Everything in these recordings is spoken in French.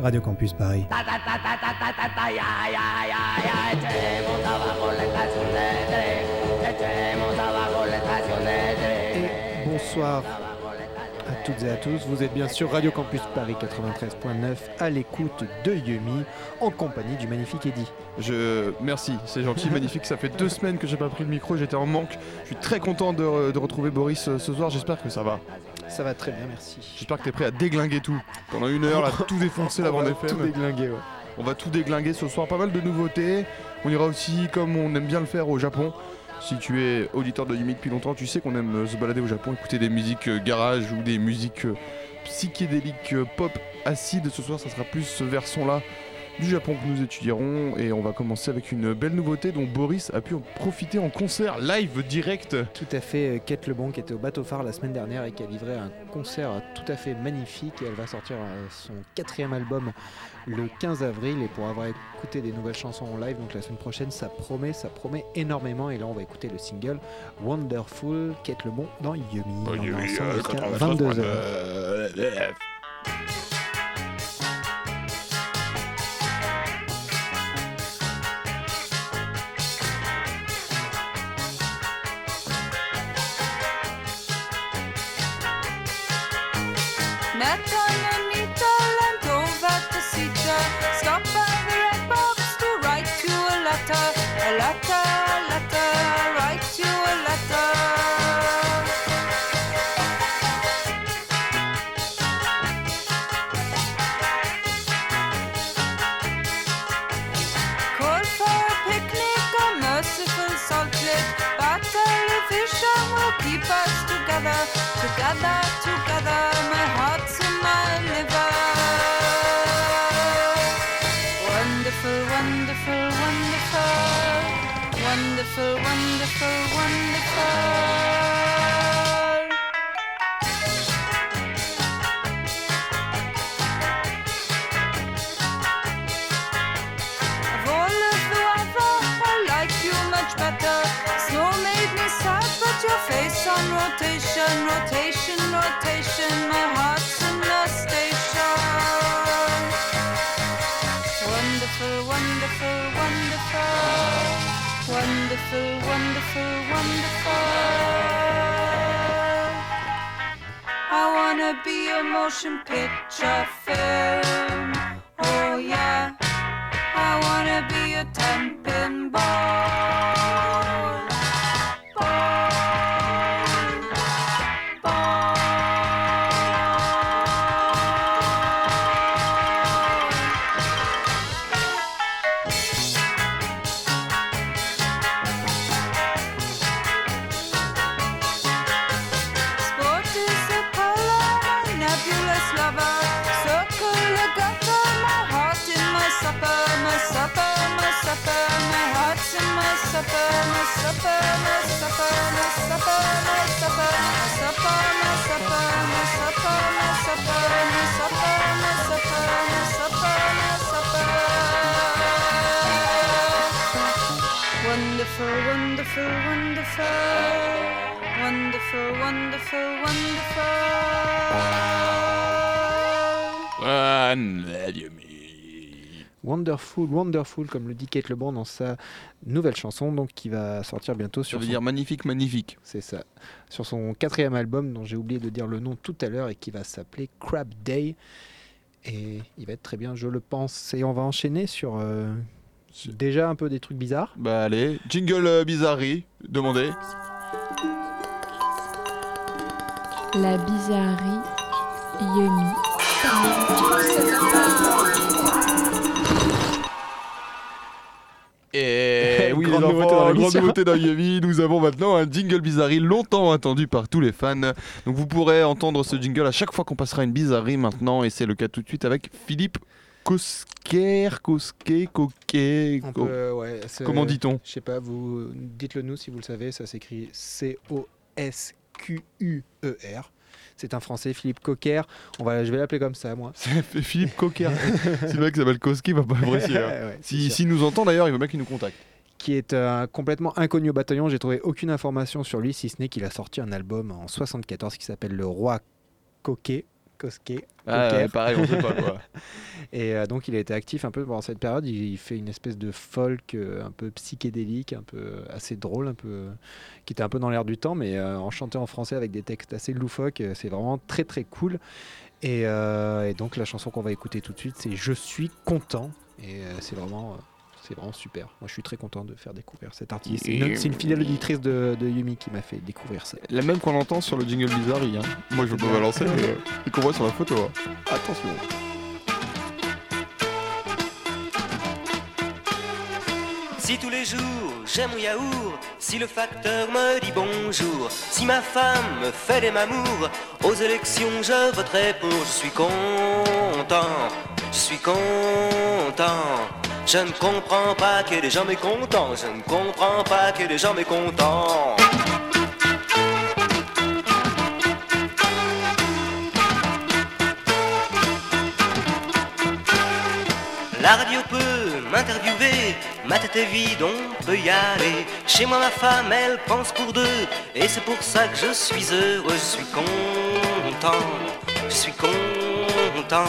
Radio Campus Paris. Et bonsoir à toutes et à tous. Vous êtes bien sûr Radio Campus Paris 93.9 à l'écoute de Yumi en compagnie du magnifique Eddy. Je merci, c'est gentil, magnifique. Ça fait deux semaines que j'ai pas pris le micro, j'étais en manque. Je suis très content de, de retrouver Boris euh, ce soir. J'espère que ça va. Ça va très bien, merci. J'espère que tu es prêt à déglinguer tout. Pendant une heure, là, tout défoncer la bande FM. Tout déglinguer, ouais. On va tout déglinguer ce soir. Pas mal de nouveautés. On ira aussi, comme on aime bien le faire au Japon. Si tu es auditeur de Yumi depuis longtemps, tu sais qu'on aime euh, se balader au Japon, écouter des musiques euh, garage ou des musiques euh, psychédéliques pop acide. Ce soir, ça sera plus ce version-là du Japon que nous étudierons. Et on va commencer avec une belle nouveauté dont Boris a pu en profiter en concert live direct. Tout à fait, Kate Lebon qui était au bateau phare la semaine dernière et qui a livré un concert tout à fait magnifique. Et elle va sortir euh, son quatrième album le 15 avril. Et pour avoir écouté des nouvelles chansons en live, donc la semaine prochaine, ça promet, ça promet énormément. Et là, on va écouter le single Wonderful, Kate Lebon dans Yumi. Ensemble jusqu'à 22h. Bye. Be a motion picture film. Wonderful, wonderful, wonderful. Wonderful, wonderful, wonderful. Wonderful, Wonderful, comme le dit Kate Lebon dans sa nouvelle chanson, donc qui va sortir bientôt Ça sur veut son dire magnifique, magnifique. C'est ça. Sur son quatrième album, dont j'ai oublié de dire le nom tout à l'heure, et qui va s'appeler Crab Day. Et il va être très bien, je le pense. Et on va enchaîner sur euh, déjà un peu des trucs bizarres. Bah allez, jingle euh, bizarrerie, demandez. La bizarrerie Yumi. Et oui, les Grande nouveauté enfants, dans grande l'émission. nouveauté dans Yumi, nous avons maintenant un jingle bizarrerie longtemps attendu par tous les fans. Donc vous pourrez entendre ce jingle à chaque fois qu'on passera une bizarrerie maintenant, et c'est le cas tout de suite avec Philippe Kosker, Koske, Koké. On Ko- peut, euh, ouais, Comment dit-on Je sais pas, vous dites-le nous si vous le savez, ça s'écrit C-O-S-Q-U-E-R. C'est un français, Philippe Cocker. On va, je vais l'appeler comme ça, moi. C'est Philippe Cocker. si le mec s'appelle Koski, il va pas apprécier. hein. Ouais, Si-. S'il nous entend d'ailleurs, il veut bien qu'il nous contacte. qui est euh, complètement inconnu au bataillon. J'ai trouvé aucune information sur lui, si ce n'est qu'il a sorti un album en 74 qui s'appelle Le Roi Coquet. Kosuke. Ah, ouais, pareil, on sait pas quoi. Et euh, donc il a été actif un peu pendant cette période. Il, il fait une espèce de folk euh, un peu psychédélique, un peu euh, assez drôle, un peu euh, qui était un peu dans l'air du temps, mais en chanté en français avec des textes assez loufoques. C'est vraiment très très cool. Et, et donc la chanson qu'on va écouter tout de suite, c'est Je suis content. Et c'est vraiment, c'est vraiment super. Moi, je suis très content de faire découvrir cet artiste. C'est une, c'est une fidèle auditrice de, de Yumi qui m'a fait découvrir ça. La même qu'on entend sur le jingle Bizarre. Hein. Moi, je veux pas balancer, mais euh, et qu'on voit sur la photo. hein. Attention. Si tous les jours j'aime mon yaourt, si le facteur me dit bonjour, si ma femme me fait des mamours, aux élections je voterai pour, je suis content, je suis content. Je ne comprends pas que les gens mécontents, je ne comprends pas que les gens mécontents. La radio peut m'interviewer, ma tête est vide, on peut y aller. Chez moi, ma femme, elle pense pour deux, et c'est pour ça que je suis heureux, je suis content, je suis content.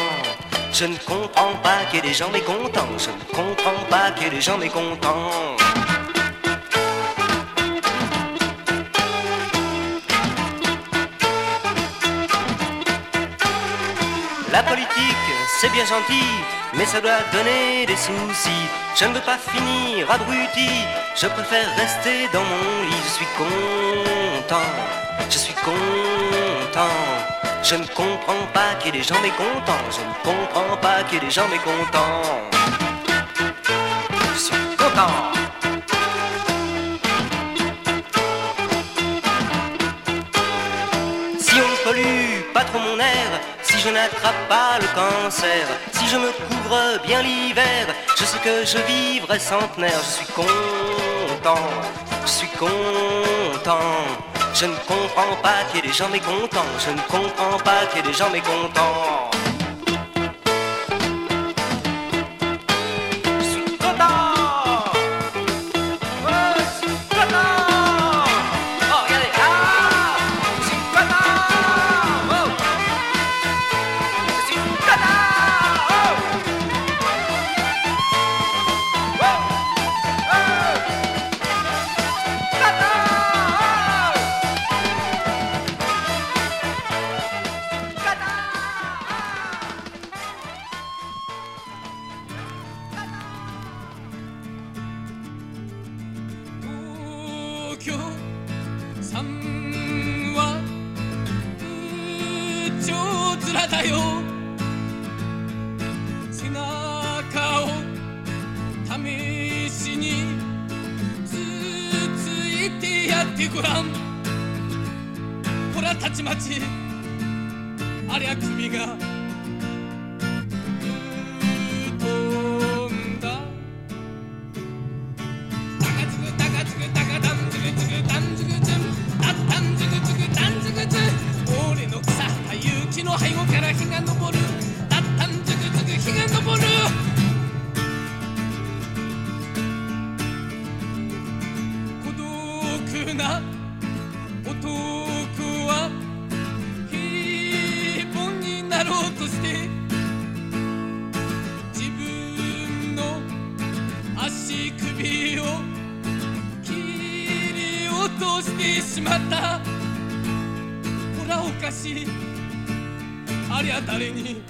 Je ne comprends pas qu'il y ait des gens mécontents, je ne comprends pas qu'il y ait des gens mécontents. La politique, c'est bien gentil, mais ça doit donner des soucis. Je ne veux pas finir abruti, je préfère rester dans mon lit. Je suis content, je suis content. Je ne comprends pas qu'il y ait des gens mécontents, je ne comprends pas qu'il y ait des gens mécontents. Je suis content. Si on ne pollue pas trop mon air, si je n'attrape pas le cancer, si je me couvre bien l'hiver, je sais que je vivrai centenaire. Je suis content, je suis content. Je ne comprends pas qu'il y ait des gens mécontents, je ne comprends pas qu'il y ait des gens mécontents. てやってごらんほらたちまちありゃ首が 独な男は平凡になろうとして自分の足首を切り落としてしまった。ほらおかしい。ありゃ誰に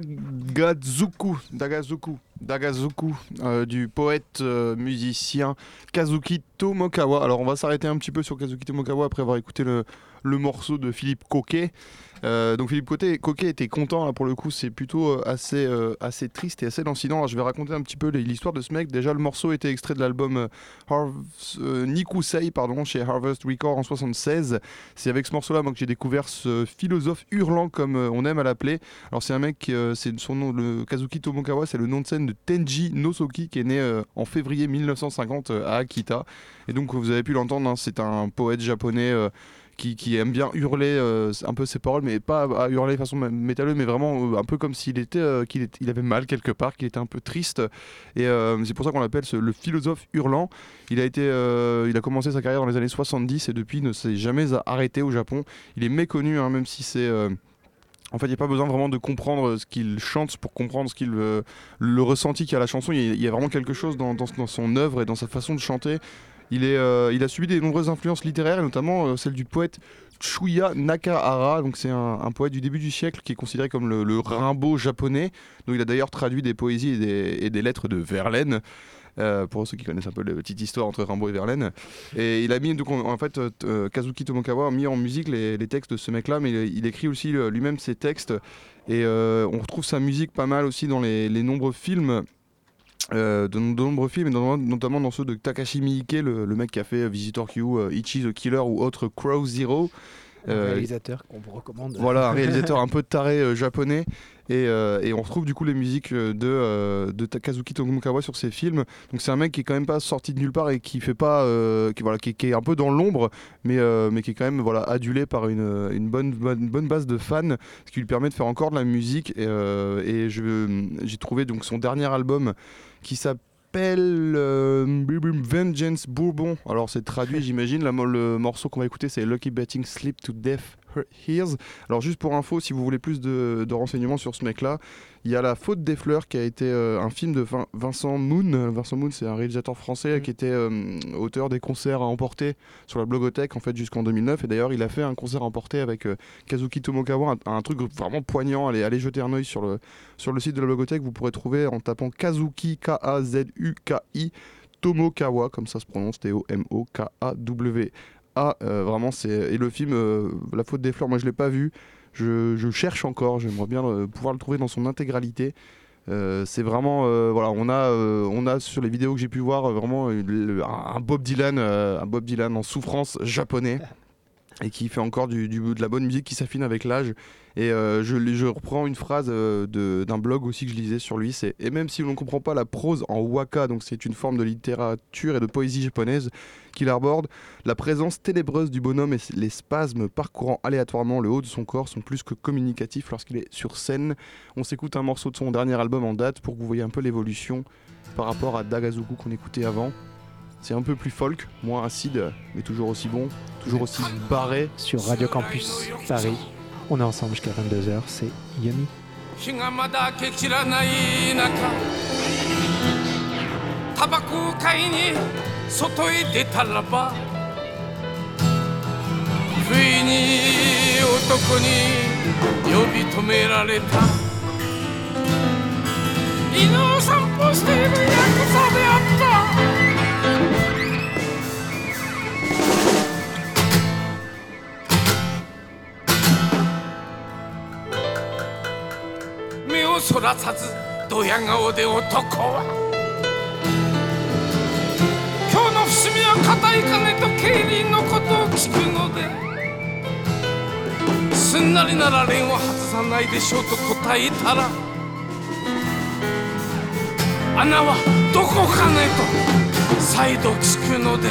Dagazuku, Dagazuku, Dagazuku, euh, du poète euh, musicien Kazuki Tomokawa. Alors on va s'arrêter un petit peu sur Kazuki Tomokawa après avoir écouté le, le morceau de Philippe Coquet. Euh, donc Philippe Coquet, Coquet était content pour le coup, c'est plutôt euh, assez, euh, assez triste et assez lancinant. Alors, je vais raconter un petit peu l'histoire de ce mec. Déjà le morceau était extrait de l'album euh, Nikusei pardon, chez Harvest Record en 76. C'est avec ce morceau là moi que j'ai découvert ce philosophe hurlant comme on aime à l'appeler. Alors c'est un mec, c'est son nom, le Kazuki Tomokawa, c'est le nom de scène de Tenji Nosoki qui est né en février 1950 euh, à Akita. Et donc vous avez pu l'entendre, hein, c'est un poète japonais qui, aime bien hurler euh, un peu ses paroles, mais pas à hurler de façon mé- métalleuse, mais vraiment euh, un peu comme s'il était, euh, qu'il avait mal quelque part, qu'il était un peu triste. Et c'est pour ça qu'on l'appelle le philosophe hurlant. Il a été, il a commencé sa carrière dans les années 70 et depuis ne s'est jamais arrêté au Japon. Il est méconnu, hein, même si c'est en fait, il n'y a pas besoin vraiment de comprendre ce qu'il chante pour comprendre ce qu'il, le ressenti qu'il y a à la chanson. Il y a, vraiment quelque chose dans son œuvre et dans sa façon de chanter. Euh, il a subi des nombreuses influences littéraires, et notamment euh, celle du poète Chuya Nakahara. Donc, c'est un, poète du début du siècle qui est considéré comme le, Rimbaud japonais. Donc, il a d'ailleurs traduit des poésies et des, et des lettres de Verlaine. euh, pour ceux qui connaissent un peu la petite histoire entre Rimbaud et Verlaine. Et il a mis, donc, en, fait, Kazuki Tomokawa a mis en musique les, textes de ce mec-là, mais il, écrit aussi lui-même ses textes. Et on retrouve sa musique pas mal aussi dans les nombreux films. Euh, de, nombreux films, notamment dans ceux de Takashi Miike, le, le mec qui a fait Visitor Q, euh, Ichi the Killer ou autre Crow Zero. Un Euh, réalisateur qu'on vous recommande. voilà, un réalisateur un peu taré euh, japonais. Et, euh, et on retrouve du coup les musiques euh, de, de Takazuki Tomokawa sur ses films. Donc c'est un mec qui est quand même pas sorti de nulle part et qui fait pas, qui, voilà, qui, qui est un peu dans l'ombre, mais, mais qui est quand même voilà, adulé par une, une bonne, bonne, bonne base de fans, ce qui lui permet de faire encore de la musique. Et, et j'ai trouvé donc son dernier album qui s'appelle euh, Vengeance Bourbon. Alors c'est traduit, j'imagine. Le morceau qu'on va écouter, c'est Lucky Betting Sleep to Death Hears. Alors juste pour info, si vous voulez plus de, de renseignements sur ce mec-là, il y a La Faute des Fleurs qui a été euh, un film de Vin- Vincent Moon. Vincent Moon, c'est un réalisateur français qui était euh, auteur des concerts à emporter sur la Blogothèque en fait jusqu'en 2009. Et d'ailleurs, il a fait un concert à emporter avec euh, Kazuki Tomokawa, un, un truc vraiment poignant. Allez, allez jeter un œil sur le, sur le site de la Blogothèque. Vous pourrez trouver en tapant Kazuki, K-A-Z-U-K-I, Tomokawa, comme ça se prononce, T-O-M-O-K-A-W. Ah, euh, vraiment, c'est. Et le film euh, La faute des fleurs, moi je l'ai pas vu. Je, je cherche encore. J'aimerais bien pouvoir le trouver dans son intégralité. Euh, c'est vraiment. euh, voilà, on a, euh, on a sur les vidéos que j'ai pu voir vraiment le- un, Bob Dylan, un Bob Dylan en souffrance japonais. Et qui fait encore du, du- de la bonne musique qui s'affine avec l'âge. Et je, je reprends une phrase d'un blog aussi que je lisais sur lui. C'est et même si l'on ne comprend pas la prose en waka, donc c'est une forme de littérature et de poésie japonaise qu'il arborde, la présence ténébreuse du bonhomme et les spasmes parcourant aléatoirement le haut de son corps sont plus que communicatifs lorsqu'il est sur scène. On s'écoute un morceau de son dernier album en date pour que vous voyez un peu l'évolution par rapport à Dagazuku qu'on écoutait avant. C'est un peu plus folk, moins acide, mais toujours aussi bon, toujours aussi barré. Sur Radio Campus Paris. On est ensemble jusqu'à 22h. C'est Yummy. 日がまだ明けきらない中タバコを買いに 外へ出たらば不意に男に呼び止められた。犬を散歩しているヤクザであった。目をそらさずドヤ顔で男は伏見は固い金と競輪のことを聞くのですんなりなら蓮を外さないでしょうと答えたら穴はどこかねと再度聞くので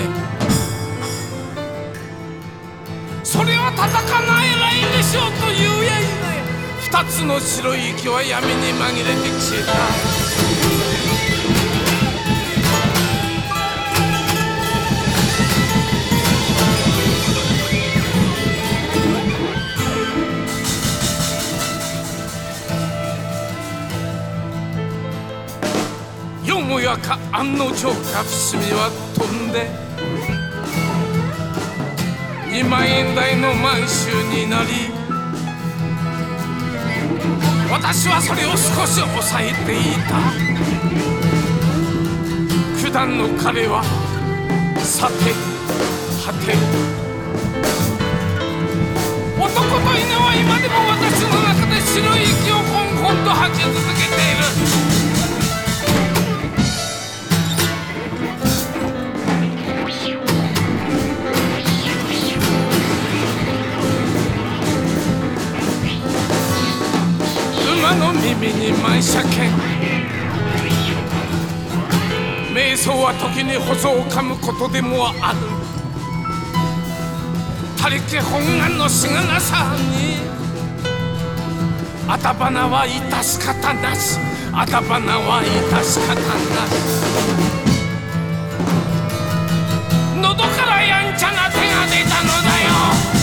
それは叩かないらいいでしょうというやいで二つの白い息は闇に紛れて消えた。よもやか案の定か伏見は飛んで2万円台の満州になり私はそれを少し抑えていた。九段の彼はさて果て男と犬は今でも私の中で白い息をこんこんと吐き続けている。耳に満車券瞑想は時に細を噛むことでもある。他力本願のしがなさに。あたばなは致し方なし。あたばなは致し方なし。喉からやんちゃな手が出たのだよ。